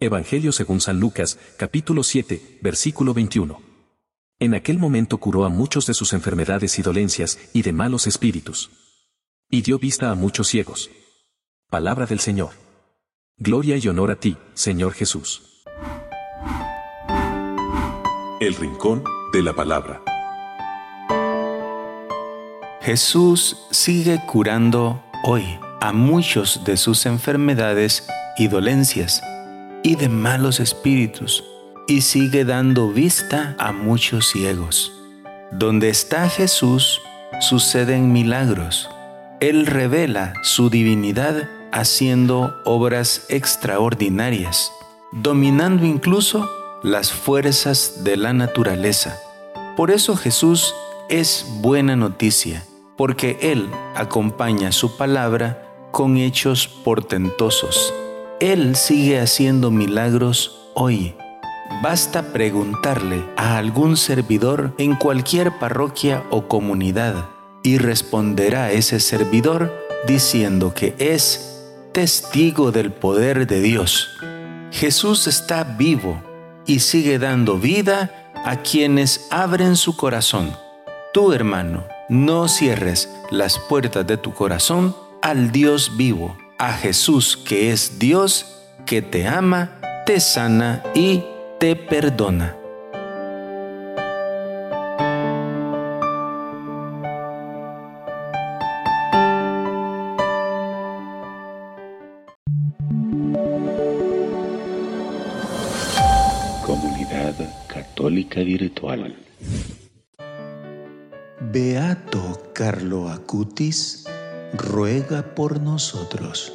Evangelio según San Lucas, capítulo 7, versículo 21. En aquel momento curó a muchos de sus enfermedades y dolencias y de malos espíritus. Y dio vista a muchos ciegos. Palabra del Señor. Gloria y honor a ti, Señor Jesús. El Rincón de la Palabra. Jesús sigue curando hoy a muchos de sus enfermedades y dolencias y de malos espíritus, y sigue dando vista a muchos ciegos. Donde está Jesús, suceden milagros. Él revela su divinidad haciendo obras extraordinarias, dominando incluso las fuerzas de la naturaleza. Por eso Jesús es buena noticia, porque Él acompaña su palabra con hechos portentosos. Él sigue haciendo milagros hoy. Basta preguntarle a algún servidor en cualquier parroquia o comunidad y responderá ese servidor diciendo que es testigo del poder de Dios. Jesús está vivo y sigue dando vida a quienes abren su corazón. Tú, hermano, no cierres las puertas de tu corazón al Dios vivo a Jesús que es Dios, que te ama, te sana y te perdona. Comunidad Católica Virtual. Beato Carlo Acutis ruega por nosotros.